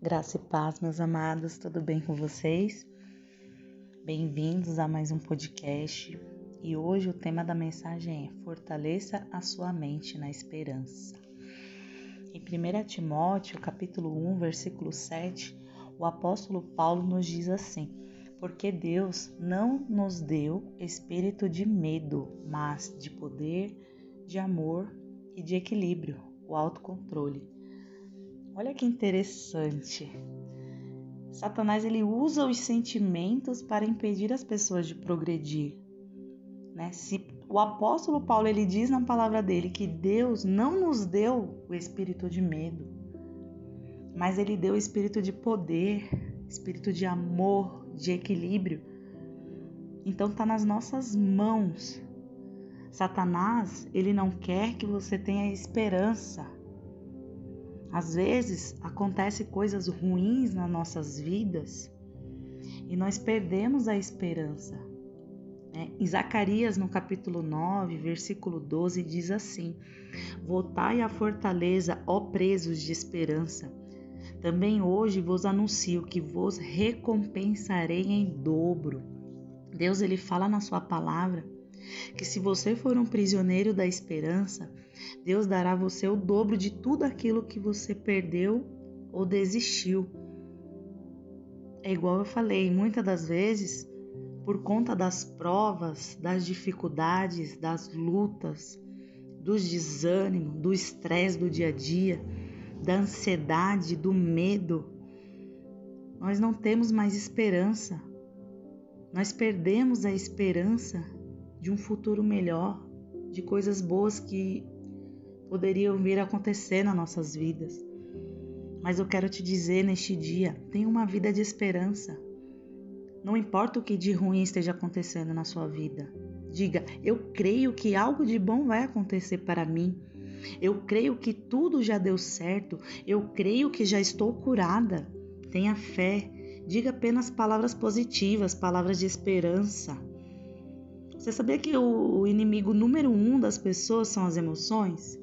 Graça e paz, meus amados, tudo bem com vocês? Bem-vindos a mais um podcast e hoje o tema da mensagem é Fortaleça a sua mente na esperança. Em 1 Timóteo, capítulo 1, versículo 7, o apóstolo Paulo nos diz assim: Porque Deus não nos deu espírito de medo, mas de poder, de amor e de equilíbrio, o autocontrole. Olha que interessante. Satanás ele usa os sentimentos para impedir as pessoas de progredir. Né? Se o apóstolo Paulo ele diz na palavra dele que Deus não nos deu o espírito de medo, mas ele deu o espírito de poder, espírito de amor, de equilíbrio. Então está nas nossas mãos. Satanás ele não quer que você tenha esperança às vezes acontecem coisas ruins nas nossas vidas e nós perdemos a esperança. Né? Em Zacarias, no capítulo 9, versículo 12, diz assim: Voltai à fortaleza, ó presos de esperança. Também hoje vos anuncio que vos recompensarei em dobro. Deus ele fala na sua palavra que se você for um prisioneiro da esperança, Deus dará a você o dobro de tudo aquilo que você perdeu ou desistiu. É igual eu falei, muitas das vezes, por conta das provas, das dificuldades, das lutas, dos desânimos, do estresse do dia a dia, da ansiedade, do medo, nós não temos mais esperança. Nós perdemos a esperança de um futuro melhor, de coisas boas que poderiam vir a acontecer nas nossas vidas. Mas eu quero te dizer neste dia: tenha uma vida de esperança. Não importa o que de ruim esteja acontecendo na sua vida. Diga: eu creio que algo de bom vai acontecer para mim. Eu creio que tudo já deu certo. Eu creio que já estou curada. Tenha fé. Diga apenas palavras positivas, palavras de esperança. Você sabia que o inimigo número um das pessoas são as emoções?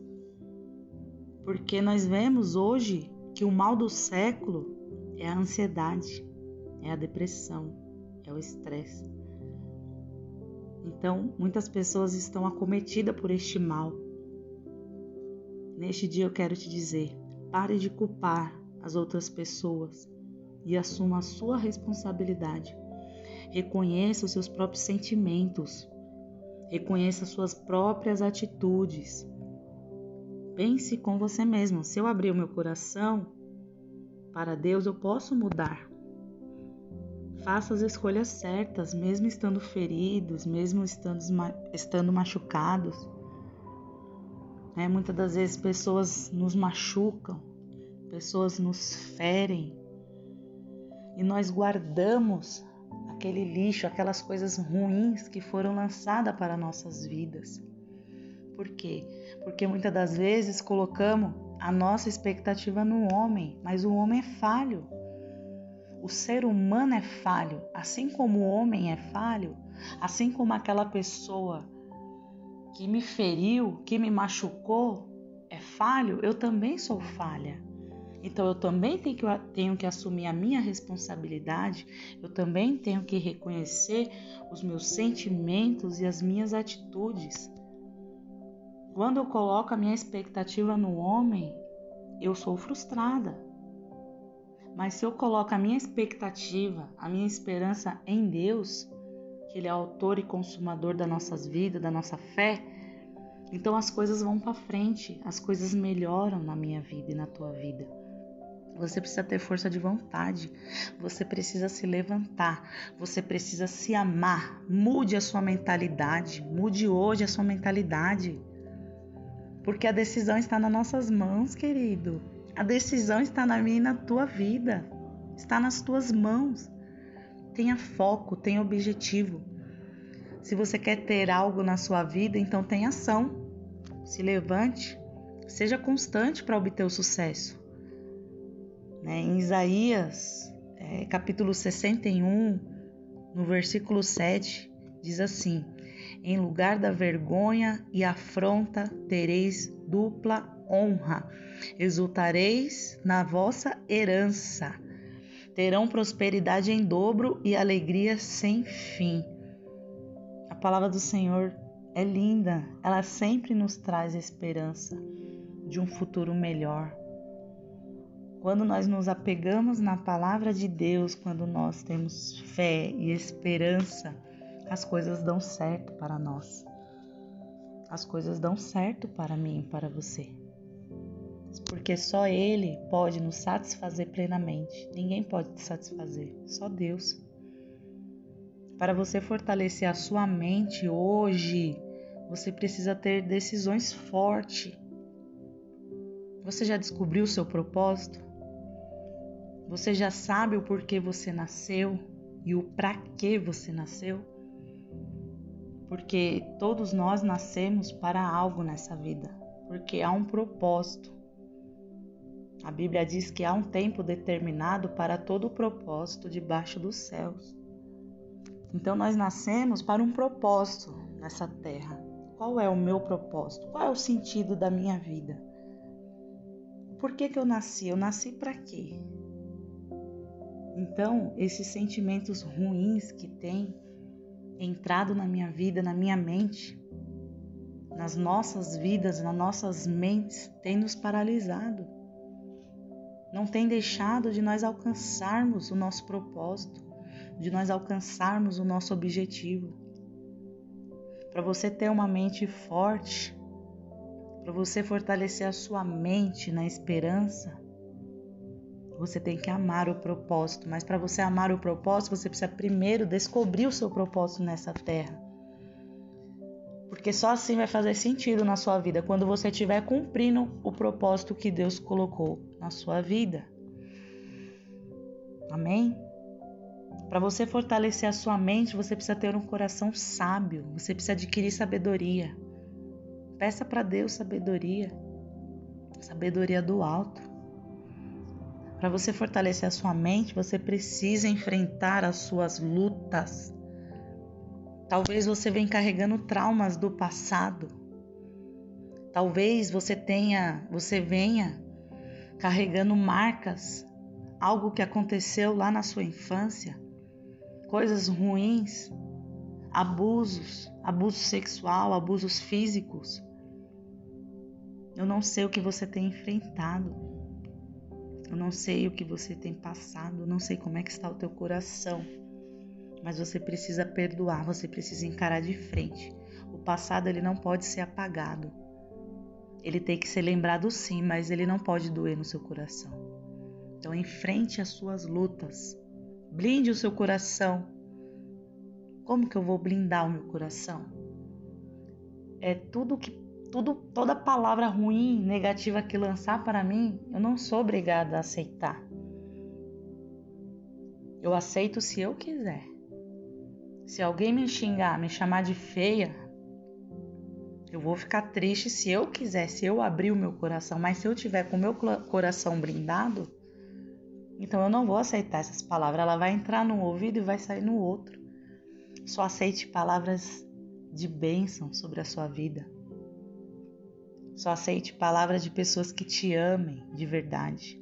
Porque nós vemos hoje que o mal do século é a ansiedade, é a depressão, é o estresse. Então, muitas pessoas estão acometidas por este mal. Neste dia eu quero te dizer: pare de culpar as outras pessoas e assuma a sua responsabilidade. Reconheça os seus próprios sentimentos. Reconheça suas próprias atitudes. Pense com você mesmo: se eu abrir o meu coração para Deus, eu posso mudar. Faça as escolhas certas, mesmo estando feridos, mesmo estando, estando machucados. É, muitas das vezes pessoas nos machucam, pessoas nos ferem e nós guardamos aquele lixo, aquelas coisas ruins que foram lançadas para nossas vidas. Por quê? Porque muitas das vezes colocamos a nossa expectativa no homem, mas o homem é falho. O ser humano é falho, assim como o homem é falho, assim como aquela pessoa que me feriu, que me machucou, é falho, eu também sou falha. Então eu também tenho que, tenho que assumir a minha responsabilidade, eu também tenho que reconhecer os meus sentimentos e as minhas atitudes. Quando eu coloco a minha expectativa no homem, eu sou frustrada. Mas se eu coloco a minha expectativa, a minha esperança em Deus, que Ele é autor e consumador das nossas vidas, da nossa fé, então as coisas vão para frente, as coisas melhoram na minha vida e na tua vida. Você precisa ter força de vontade. Você precisa se levantar. Você precisa se amar. Mude a sua mentalidade. Mude hoje a sua mentalidade. Porque a decisão está nas nossas mãos, querido. A decisão está na minha e na tua vida. Está nas tuas mãos. Tenha foco, tenha objetivo. Se você quer ter algo na sua vida, então tenha ação. Se levante. Seja constante para obter o sucesso. Né? Em Isaías, é, capítulo 61, no versículo 7, diz assim: Em lugar da vergonha e afronta tereis dupla honra. Exultareis na vossa herança. Terão prosperidade em dobro e alegria sem fim. A palavra do Senhor é linda, ela sempre nos traz esperança de um futuro melhor. Quando nós nos apegamos na palavra de Deus, quando nós temos fé e esperança, as coisas dão certo para nós. As coisas dão certo para mim e para você. Porque só Ele pode nos satisfazer plenamente. Ninguém pode te satisfazer, só Deus. Para você fortalecer a sua mente hoje, você precisa ter decisões fortes. Você já descobriu o seu propósito? Você já sabe o porquê você nasceu e o para que você nasceu? Porque todos nós nascemos para algo nessa vida, porque há um propósito. A Bíblia diz que há um tempo determinado para todo o propósito debaixo dos céus. Então nós nascemos para um propósito nessa terra. Qual é o meu propósito? Qual é o sentido da minha vida? Por que, que eu nasci? Eu nasci para quê? Então, esses sentimentos ruins que tem entrado na minha vida, na minha mente, nas nossas vidas, nas nossas mentes, tem nos paralisado. Não tem deixado de nós alcançarmos o nosso propósito, de nós alcançarmos o nosso objetivo para você ter uma mente forte, para você fortalecer a sua mente na esperança, você tem que amar o propósito. Mas para você amar o propósito, você precisa primeiro descobrir o seu propósito nessa terra. Porque só assim vai fazer sentido na sua vida, quando você estiver cumprindo o propósito que Deus colocou na sua vida. Amém? Para você fortalecer a sua mente, você precisa ter um coração sábio, você precisa adquirir sabedoria. Peça para Deus sabedoria, sabedoria do alto. Para você fortalecer a sua mente, você precisa enfrentar as suas lutas. Talvez você venha carregando traumas do passado. Talvez você tenha, você venha carregando marcas, algo que aconteceu lá na sua infância coisas ruins, abusos, abuso sexual, abusos físicos. Eu não sei o que você tem enfrentado. Eu não sei o que você tem passado, não sei como é que está o teu coração. Mas você precisa perdoar, você precisa encarar de frente. O passado ele não pode ser apagado. Ele tem que ser lembrado sim, mas ele não pode doer no seu coração. Então enfrente as suas lutas. Blinde o seu coração. Como que eu vou blindar o meu coração? É tudo que tudo toda palavra ruim, negativa que lançar para mim, eu não sou obrigada a aceitar. Eu aceito se eu quiser. Se alguém me xingar, me chamar de feia, eu vou ficar triste se eu quiser, se eu abrir o meu coração, mas se eu tiver com o meu coração blindado, então eu não vou aceitar essas palavras. Ela vai entrar num ouvido e vai sair no outro. Só aceite palavras de bênção sobre a sua vida. Só aceite palavras de pessoas que te amem de verdade.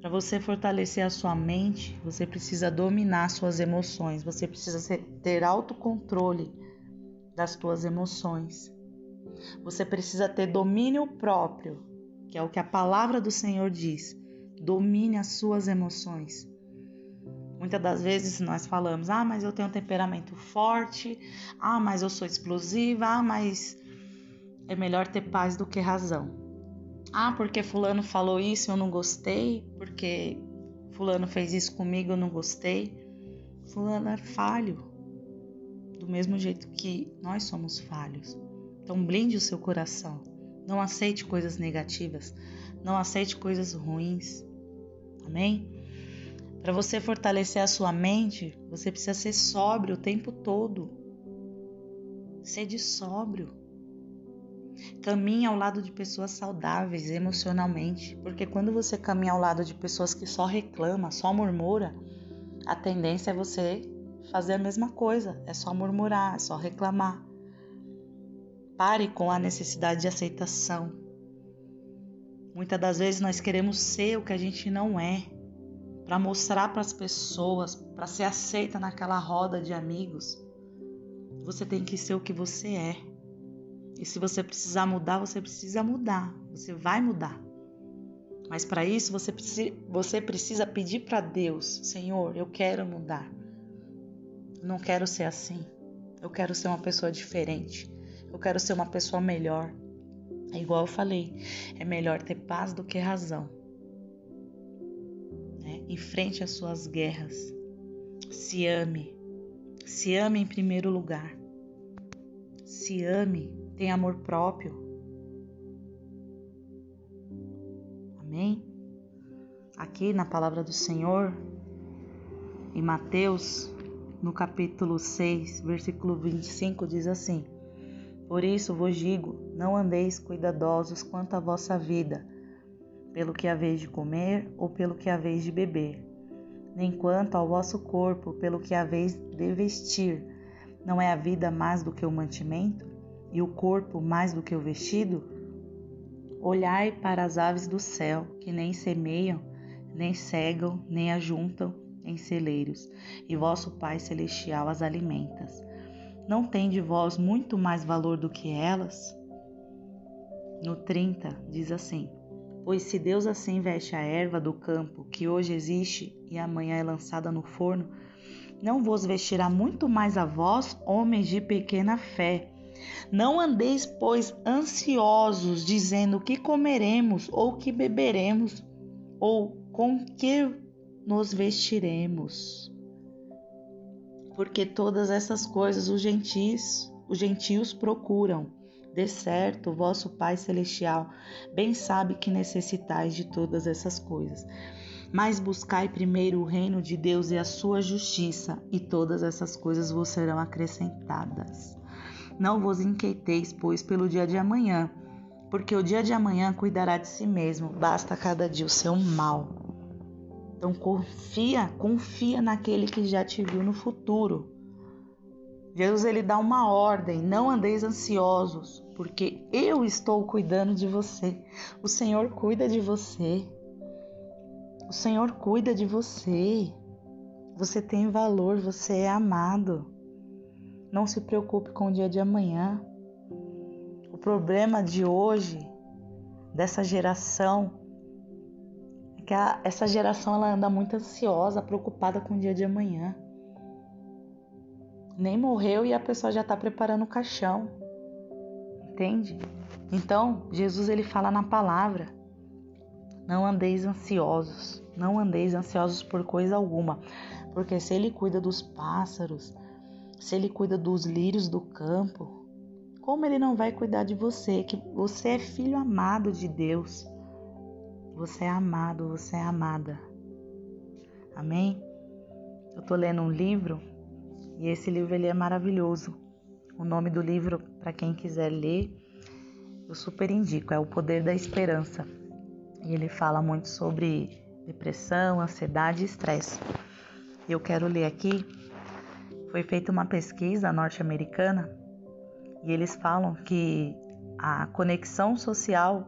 Para você fortalecer a sua mente, você precisa dominar suas emoções, você precisa ter autocontrole das suas emoções. Você precisa ter domínio próprio, que é o que a palavra do Senhor diz. Domine as suas emoções. Muitas das vezes nós falamos: ah, mas eu tenho um temperamento forte, ah, mas eu sou explosiva, ah, mas é melhor ter paz do que razão. Ah, porque Fulano falou isso eu não gostei, porque Fulano fez isso comigo eu não gostei. Fulano é falho, do mesmo jeito que nós somos falhos. Então blinde o seu coração. Não aceite coisas negativas, não aceite coisas ruins. Amém? Para você fortalecer a sua mente, você precisa ser sóbrio o tempo todo. Sede sóbrio. Caminhe ao lado de pessoas saudáveis emocionalmente, porque quando você caminha ao lado de pessoas que só reclama, só murmura, a tendência é você fazer a mesma coisa, é só murmurar, é só reclamar. Pare com a necessidade de aceitação. Muitas das vezes nós queremos ser o que a gente não é, para mostrar para as pessoas, para ser aceita naquela roda de amigos. Você tem que ser o que você é. E se você precisar mudar, você precisa mudar. Você vai mudar. Mas para isso você precisa, você precisa pedir para Deus: Senhor, eu quero mudar. Não quero ser assim. Eu quero ser uma pessoa diferente. Eu quero ser uma pessoa melhor. É igual eu falei, é melhor ter paz do que razão. Né? Enfrente as suas guerras. Se ame. Se ame em primeiro lugar. Se ame. Tenha amor próprio. Amém? Aqui na palavra do Senhor, em Mateus, no capítulo 6, versículo 25, diz assim: por isso vos digo: não andeis cuidadosos quanto à vossa vida, pelo que haveis de comer ou pelo que haveis de beber, nem quanto ao vosso corpo, pelo que haveis de vestir. Não é a vida mais do que o mantimento, e o corpo mais do que o vestido? Olhai para as aves do céu, que nem semeiam, nem cegam, nem ajuntam em celeiros, e vosso Pai Celestial as alimentas não tem de vós muito mais valor do que elas? No 30 diz assim: Pois se Deus assim veste a erva do campo, que hoje existe e amanhã é lançada no forno, não vos vestirá muito mais a vós, homens de pequena fé. Não andeis, pois, ansiosos, dizendo que comeremos, ou que beberemos, ou com que nos vestiremos porque todas essas coisas os gentis, os gentios procuram. De certo, vosso Pai celestial bem sabe que necessitais de todas essas coisas. Mas buscai primeiro o reino de Deus e a sua justiça, e todas essas coisas vos serão acrescentadas. Não vos inquieteis, pois, pelo dia de amanhã, porque o dia de amanhã cuidará de si mesmo, basta cada dia o seu mal. Então confia, confia naquele que já te viu no futuro. Jesus ele dá uma ordem: não andeis ansiosos, porque eu estou cuidando de você. O Senhor cuida de você. O Senhor cuida de você. Você tem valor, você é amado. Não se preocupe com o dia de amanhã. O problema de hoje, dessa geração, que a, essa geração ela anda muito ansiosa, preocupada com o dia de amanhã. Nem morreu e a pessoa já está preparando o caixão. Entende? Então, Jesus ele fala na palavra: Não andeis ansiosos, não andeis ansiosos por coisa alguma, porque se ele cuida dos pássaros, se ele cuida dos lírios do campo, como ele não vai cuidar de você, que você é filho amado de Deus. Você é amado, você é amada. Amém? Eu tô lendo um livro e esse livro ele é maravilhoso. O nome do livro, para quem quiser ler, eu super indico, é O Poder da Esperança. E ele fala muito sobre depressão, ansiedade e estresse. Eu quero ler aqui. Foi feita uma pesquisa norte-americana e eles falam que a conexão social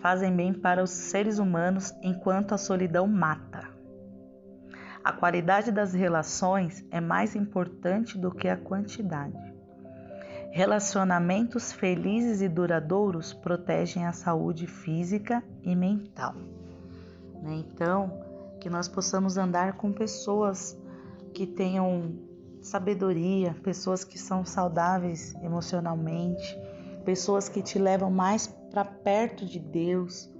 fazem bem para os seres humanos enquanto a solidão mata. A qualidade das relações é mais importante do que a quantidade. Relacionamentos felizes e duradouros protegem a saúde física e mental. Né? Então, que nós possamos andar com pessoas que tenham sabedoria, pessoas que são saudáveis emocionalmente, pessoas que te levam mais para perto de Deus,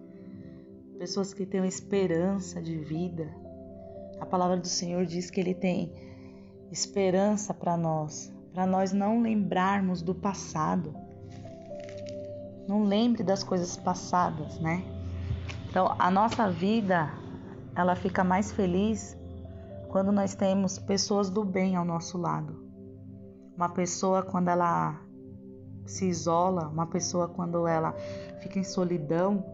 pessoas que têm esperança de vida. A palavra do Senhor diz que Ele tem esperança para nós, para nós não lembrarmos do passado. Não lembre das coisas passadas, né? Então, a nossa vida, ela fica mais feliz quando nós temos pessoas do bem ao nosso lado. Uma pessoa, quando ela se isola, uma pessoa quando ela fica em solidão,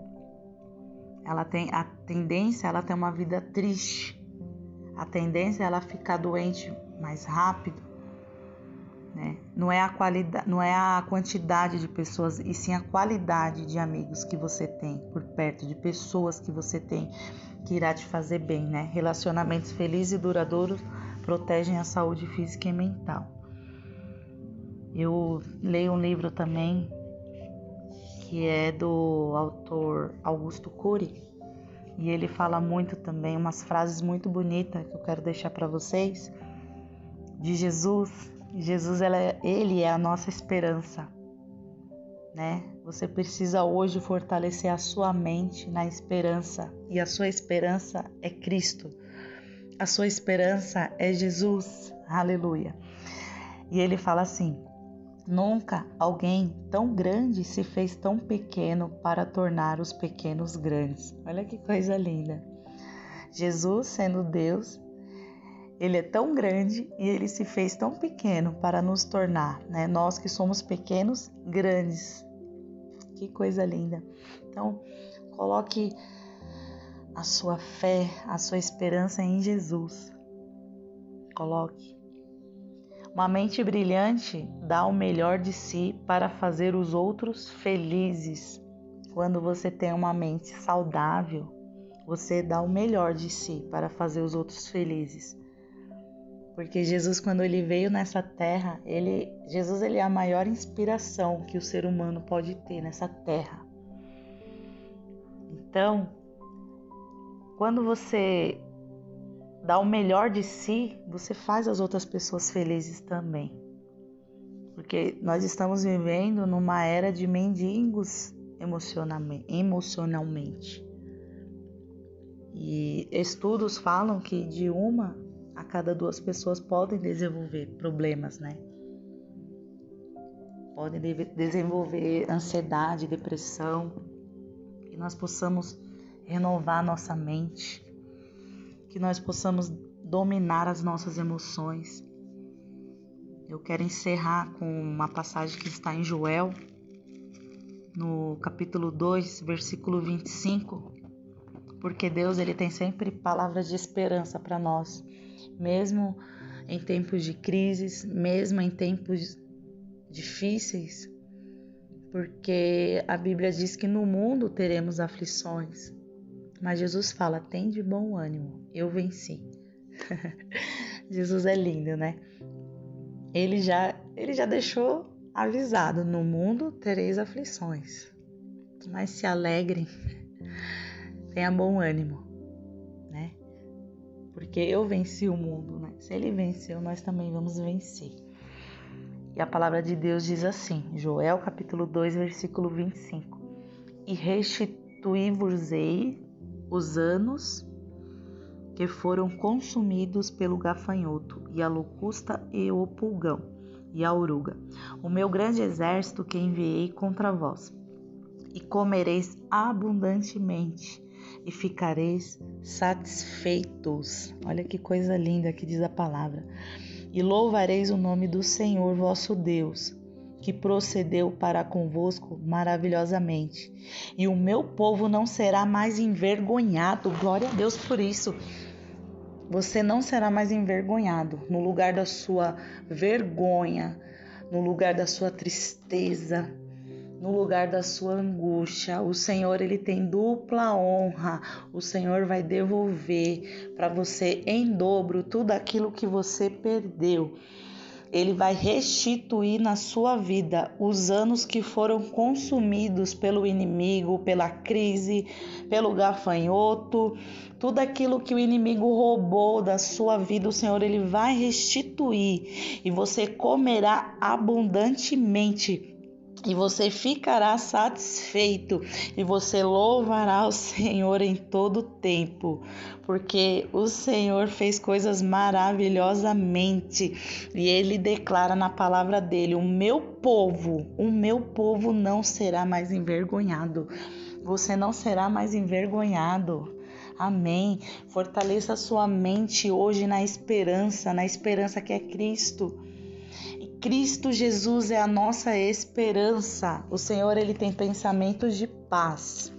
ela tem a tendência, ela tem uma vida triste. A tendência é ela ficar doente mais rápido, né? não é a qualidade, não é a quantidade de pessoas, e sim a qualidade de amigos que você tem por perto, de pessoas que você tem que irá te fazer bem, né? Relacionamentos felizes e duradouros protegem a saúde física e mental. Eu leio um livro também que é do autor Augusto Cury, e ele fala muito também umas frases muito bonitas que eu quero deixar para vocês de Jesus. Jesus é, ele é a nossa esperança, né? Você precisa hoje fortalecer a sua mente na esperança e a sua esperança é Cristo. A sua esperança é Jesus. Aleluia. E ele fala assim: Nunca alguém tão grande se fez tão pequeno para tornar os pequenos grandes. Olha que coisa linda. Jesus, sendo Deus, ele é tão grande e ele se fez tão pequeno para nos tornar, né? Nós que somos pequenos, grandes. Que coisa linda. Então, coloque a sua fé, a sua esperança em Jesus. Coloque. Uma mente brilhante dá o melhor de si para fazer os outros felizes. Quando você tem uma mente saudável, você dá o melhor de si para fazer os outros felizes. Porque Jesus, quando ele veio nessa terra, ele, Jesus ele é a maior inspiração que o ser humano pode ter nessa terra. Então, quando você dá o melhor de si, você faz as outras pessoas felizes também. Porque nós estamos vivendo numa era de mendigos emocionalmente. E estudos falam que de uma a cada duas pessoas podem desenvolver problemas, né? Podem desenvolver ansiedade, depressão, que nós possamos renovar nossa mente que nós possamos dominar as nossas emoções. Eu quero encerrar com uma passagem que está em Joel, no capítulo 2, versículo 25, porque Deus ele tem sempre palavras de esperança para nós, mesmo em tempos de crises, mesmo em tempos difíceis, porque a Bíblia diz que no mundo teremos aflições, mas Jesus fala: tem de bom ânimo, eu venci. Jesus é lindo, né? Ele já, ele já deixou avisado: no mundo tereis aflições, mas se alegrem, tenha bom ânimo, né? Porque eu venci o mundo, né? Se ele venceu, nós também vamos vencer. E a palavra de Deus diz assim, Joel capítulo 2, versículo 25: E restituí-vos-ei os anos que foram consumidos pelo gafanhoto, e a locusta e o pulgão, e a oruga, o meu grande exército que enviei contra vós. E comereis abundantemente, e ficareis satisfeitos. Olha que coisa linda que diz a palavra. E louvareis o nome do Senhor vosso Deus que procedeu para convosco maravilhosamente. E o meu povo não será mais envergonhado. Glória a Deus por isso. Você não será mais envergonhado no lugar da sua vergonha, no lugar da sua tristeza, no lugar da sua angústia. O Senhor ele tem dupla honra. O Senhor vai devolver para você em dobro tudo aquilo que você perdeu. Ele vai restituir na sua vida os anos que foram consumidos pelo inimigo, pela crise, pelo gafanhoto, tudo aquilo que o inimigo roubou da sua vida, o Senhor ele vai restituir e você comerá abundantemente e você ficará satisfeito e você louvará o Senhor em todo tempo, porque o Senhor fez coisas maravilhosamente e ele declara na palavra dele: O meu povo, o meu povo não será mais envergonhado. Você não será mais envergonhado. Amém. Fortaleça sua mente hoje na esperança, na esperança que é Cristo. Cristo Jesus é a nossa esperança. O Senhor ele tem pensamentos de paz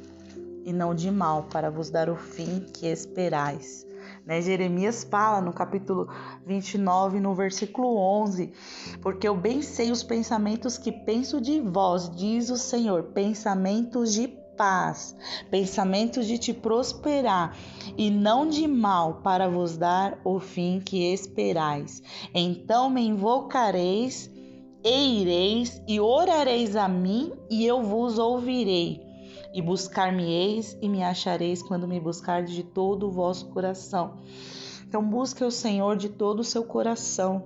e não de mal para vos dar o fim que esperais. Né? Jeremias fala no capítulo 29, no versículo 11: Porque eu bem sei os pensamentos que penso de vós, diz o Senhor, pensamentos de paz, pensamentos de te prosperar e não de mal, para vos dar o fim que esperais. Então me invocareis e ireis e orareis a mim, e eu vos ouvirei. E buscar-me-eis e me achareis quando me buscardes de todo o vosso coração. Então busque o Senhor de todo o seu coração.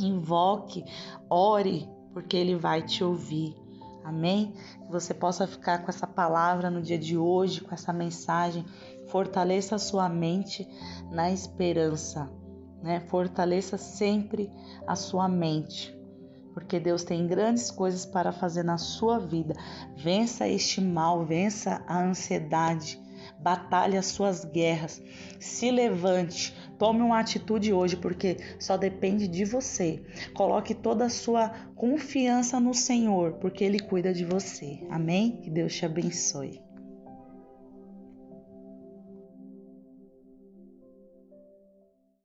Invoque, ore, porque ele vai te ouvir. Amém? Que você possa ficar com essa palavra no dia de hoje, com essa mensagem. Fortaleça a sua mente na esperança, né? Fortaleça sempre a sua mente, porque Deus tem grandes coisas para fazer na sua vida. Vença este mal, vença a ansiedade, batalhe as suas guerras, se levante, tome uma atitude hoje, porque só depende de você. Coloque toda a sua confiança no Senhor, porque Ele cuida de você. Amém? Que Deus te abençoe.